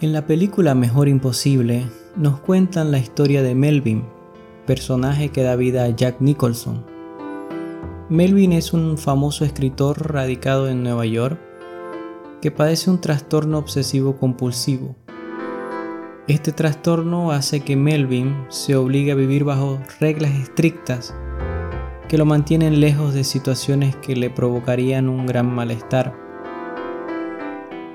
En la película Mejor Imposible nos cuentan la historia de Melvin, personaje que da vida a Jack Nicholson. Melvin es un famoso escritor radicado en Nueva York que padece un trastorno obsesivo compulsivo. Este trastorno hace que Melvin se obligue a vivir bajo reglas estrictas que lo mantienen lejos de situaciones que le provocarían un gran malestar.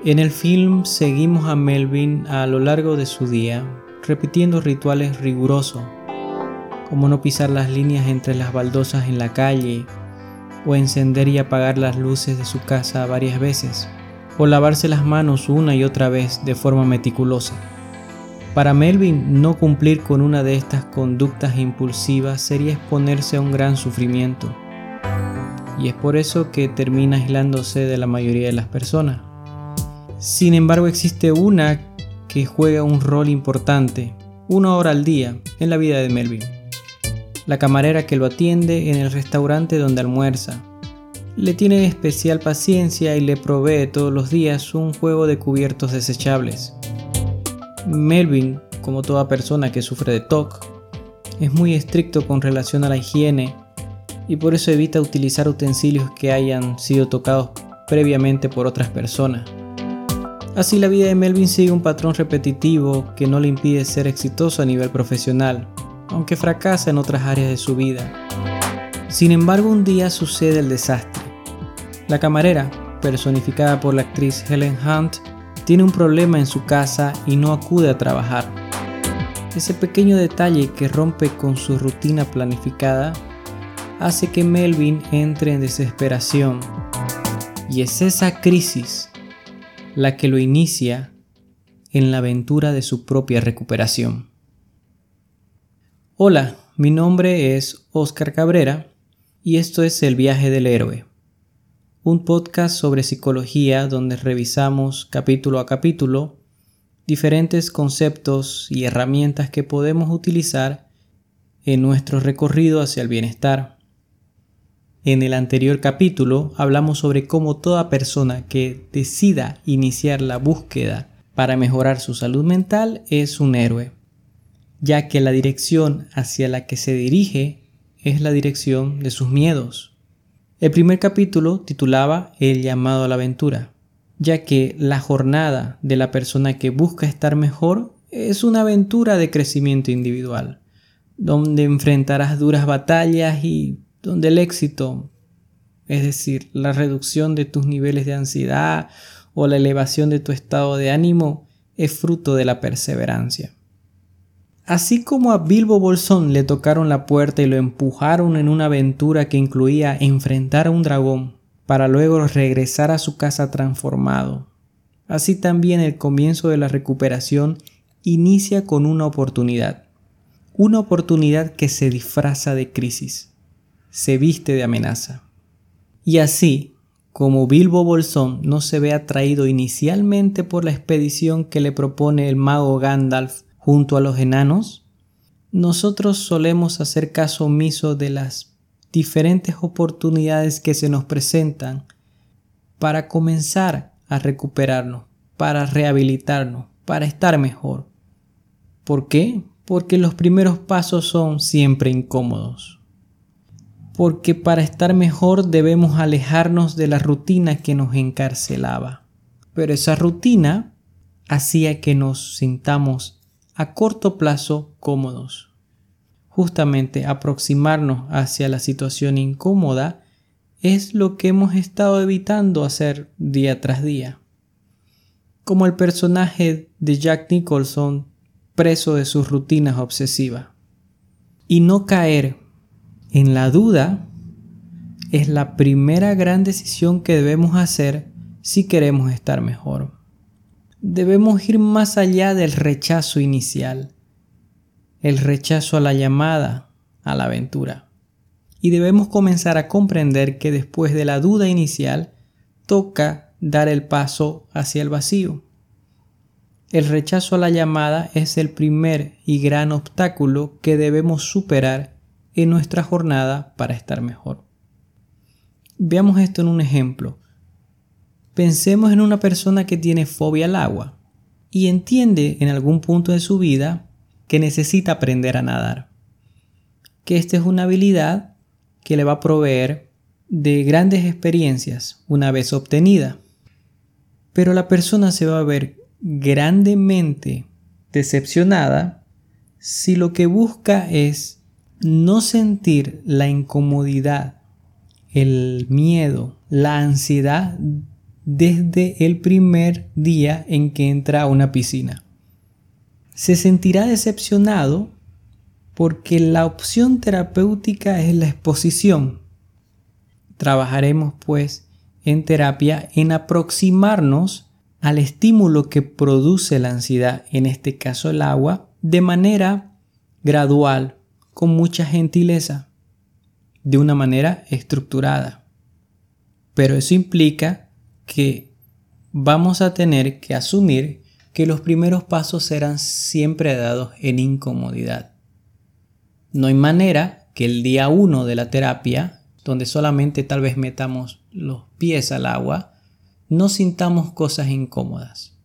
En el film seguimos a Melvin a lo largo de su día, repitiendo rituales rigurosos, como no pisar las líneas entre las baldosas en la calle, o encender y apagar las luces de su casa varias veces, o lavarse las manos una y otra vez de forma meticulosa. Para Melvin, no cumplir con una de estas conductas impulsivas sería exponerse a un gran sufrimiento, y es por eso que termina aislándose de la mayoría de las personas. Sin embargo, existe una que juega un rol importante, una hora al día, en la vida de Melvin. La camarera que lo atiende en el restaurante donde almuerza. Le tiene especial paciencia y le provee todos los días un juego de cubiertos desechables. Melvin, como toda persona que sufre de TOC, es muy estricto con relación a la higiene y por eso evita utilizar utensilios que hayan sido tocados previamente por otras personas. Así la vida de Melvin sigue un patrón repetitivo que no le impide ser exitoso a nivel profesional, aunque fracasa en otras áreas de su vida. Sin embargo, un día sucede el desastre. La camarera, personificada por la actriz Helen Hunt, tiene un problema en su casa y no acude a trabajar. Ese pequeño detalle que rompe con su rutina planificada hace que Melvin entre en desesperación. Y es esa crisis la que lo inicia en la aventura de su propia recuperación. Hola, mi nombre es Oscar Cabrera y esto es El viaje del héroe, un podcast sobre psicología donde revisamos capítulo a capítulo diferentes conceptos y herramientas que podemos utilizar en nuestro recorrido hacia el bienestar. En el anterior capítulo hablamos sobre cómo toda persona que decida iniciar la búsqueda para mejorar su salud mental es un héroe, ya que la dirección hacia la que se dirige es la dirección de sus miedos. El primer capítulo titulaba El llamado a la aventura, ya que la jornada de la persona que busca estar mejor es una aventura de crecimiento individual, donde enfrentarás duras batallas y donde el éxito, es decir, la reducción de tus niveles de ansiedad o la elevación de tu estado de ánimo, es fruto de la perseverancia. Así como a Bilbo Bolsón le tocaron la puerta y lo empujaron en una aventura que incluía enfrentar a un dragón para luego regresar a su casa transformado, así también el comienzo de la recuperación inicia con una oportunidad, una oportunidad que se disfraza de crisis se viste de amenaza. Y así, como Bilbo Bolsón no se ve atraído inicialmente por la expedición que le propone el mago Gandalf junto a los enanos, nosotros solemos hacer caso omiso de las diferentes oportunidades que se nos presentan para comenzar a recuperarnos, para rehabilitarnos, para estar mejor. ¿Por qué? Porque los primeros pasos son siempre incómodos porque para estar mejor debemos alejarnos de la rutina que nos encarcelaba. Pero esa rutina hacía que nos sintamos a corto plazo cómodos. Justamente aproximarnos hacia la situación incómoda es lo que hemos estado evitando hacer día tras día. Como el personaje de Jack Nicholson preso de sus rutinas obsesivas. Y no caer en la duda es la primera gran decisión que debemos hacer si queremos estar mejor. Debemos ir más allá del rechazo inicial, el rechazo a la llamada, a la aventura. Y debemos comenzar a comprender que después de la duda inicial, toca dar el paso hacia el vacío. El rechazo a la llamada es el primer y gran obstáculo que debemos superar en nuestra jornada para estar mejor. Veamos esto en un ejemplo. Pensemos en una persona que tiene fobia al agua y entiende en algún punto de su vida que necesita aprender a nadar. Que esta es una habilidad que le va a proveer de grandes experiencias una vez obtenida. Pero la persona se va a ver grandemente decepcionada si lo que busca es no sentir la incomodidad, el miedo, la ansiedad desde el primer día en que entra a una piscina. Se sentirá decepcionado porque la opción terapéutica es la exposición. Trabajaremos pues en terapia en aproximarnos al estímulo que produce la ansiedad, en este caso el agua, de manera gradual, con mucha gentileza, de una manera estructurada. Pero eso implica que vamos a tener que asumir que los primeros pasos serán siempre dados en incomodidad. No hay manera que el día uno de la terapia, donde solamente tal vez metamos los pies al agua, no sintamos cosas incómodas.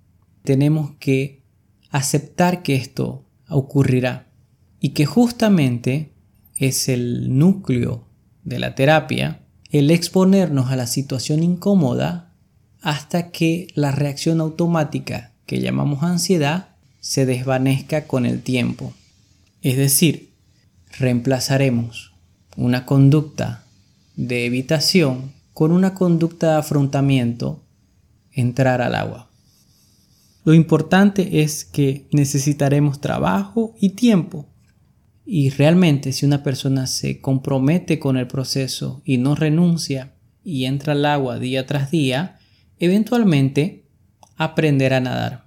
Tenemos que aceptar que esto ocurrirá y que justamente es el núcleo de la terapia el exponernos a la situación incómoda hasta que la reacción automática que llamamos ansiedad se desvanezca con el tiempo. Es decir, reemplazaremos una conducta de evitación con una conducta de afrontamiento, entrar al agua. Lo importante es que necesitaremos trabajo y tiempo. Y realmente si una persona se compromete con el proceso y no renuncia y entra al agua día tras día, eventualmente aprenderá a nadar.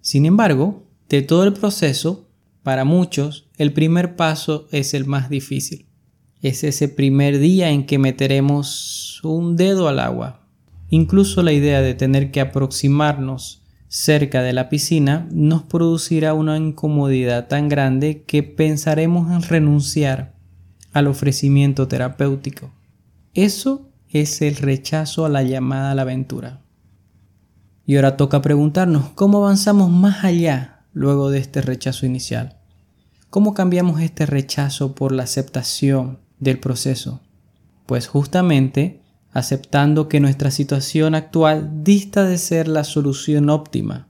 Sin embargo, de todo el proceso, para muchos, el primer paso es el más difícil. Es ese primer día en que meteremos un dedo al agua. Incluso la idea de tener que aproximarnos cerca de la piscina nos producirá una incomodidad tan grande que pensaremos en renunciar al ofrecimiento terapéutico. Eso es el rechazo a la llamada a la aventura. Y ahora toca preguntarnos cómo avanzamos más allá luego de este rechazo inicial. ¿Cómo cambiamos este rechazo por la aceptación del proceso? Pues justamente aceptando que nuestra situación actual dista de ser la solución óptima,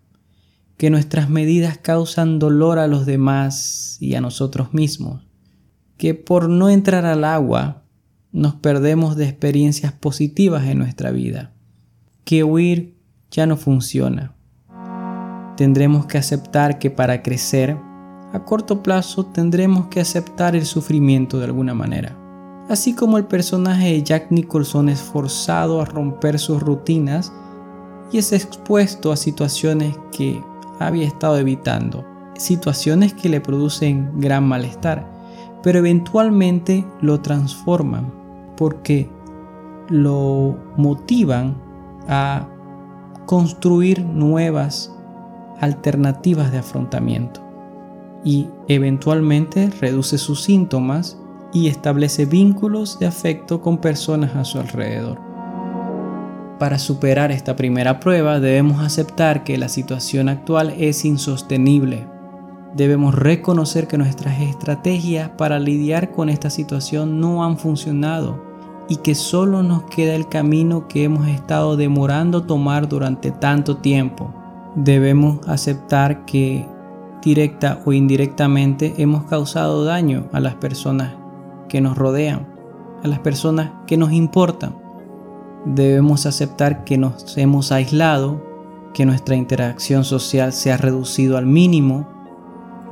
que nuestras medidas causan dolor a los demás y a nosotros mismos, que por no entrar al agua nos perdemos de experiencias positivas en nuestra vida, que huir ya no funciona. Tendremos que aceptar que para crecer, a corto plazo tendremos que aceptar el sufrimiento de alguna manera. Así como el personaje de Jack Nicholson es forzado a romper sus rutinas y es expuesto a situaciones que había estado evitando, situaciones que le producen gran malestar, pero eventualmente lo transforman porque lo motivan a construir nuevas alternativas de afrontamiento y eventualmente reduce sus síntomas y establece vínculos de afecto con personas a su alrededor. Para superar esta primera prueba debemos aceptar que la situación actual es insostenible. Debemos reconocer que nuestras estrategias para lidiar con esta situación no han funcionado y que solo nos queda el camino que hemos estado demorando tomar durante tanto tiempo. Debemos aceptar que directa o indirectamente hemos causado daño a las personas que nos rodean, a las personas que nos importan. Debemos aceptar que nos hemos aislado, que nuestra interacción social se ha reducido al mínimo,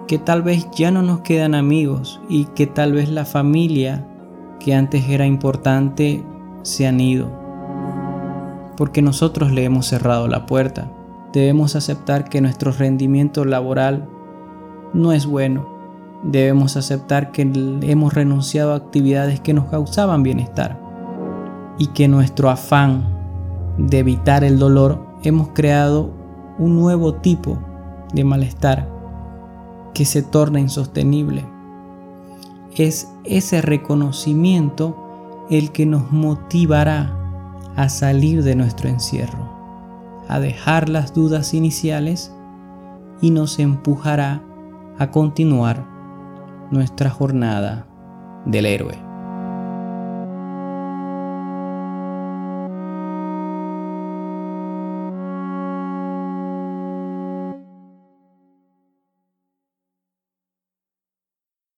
que tal vez ya no nos quedan amigos y que tal vez la familia que antes era importante se han ido. Porque nosotros le hemos cerrado la puerta. Debemos aceptar que nuestro rendimiento laboral no es bueno. Debemos aceptar que hemos renunciado a actividades que nos causaban bienestar. Y que nuestro afán de evitar el dolor hemos creado un nuevo tipo de malestar que se torna insostenible es ese reconocimiento el que nos motivará a salir de nuestro encierro, a dejar las dudas iniciales y nos empujará a continuar nuestra jornada del héroe.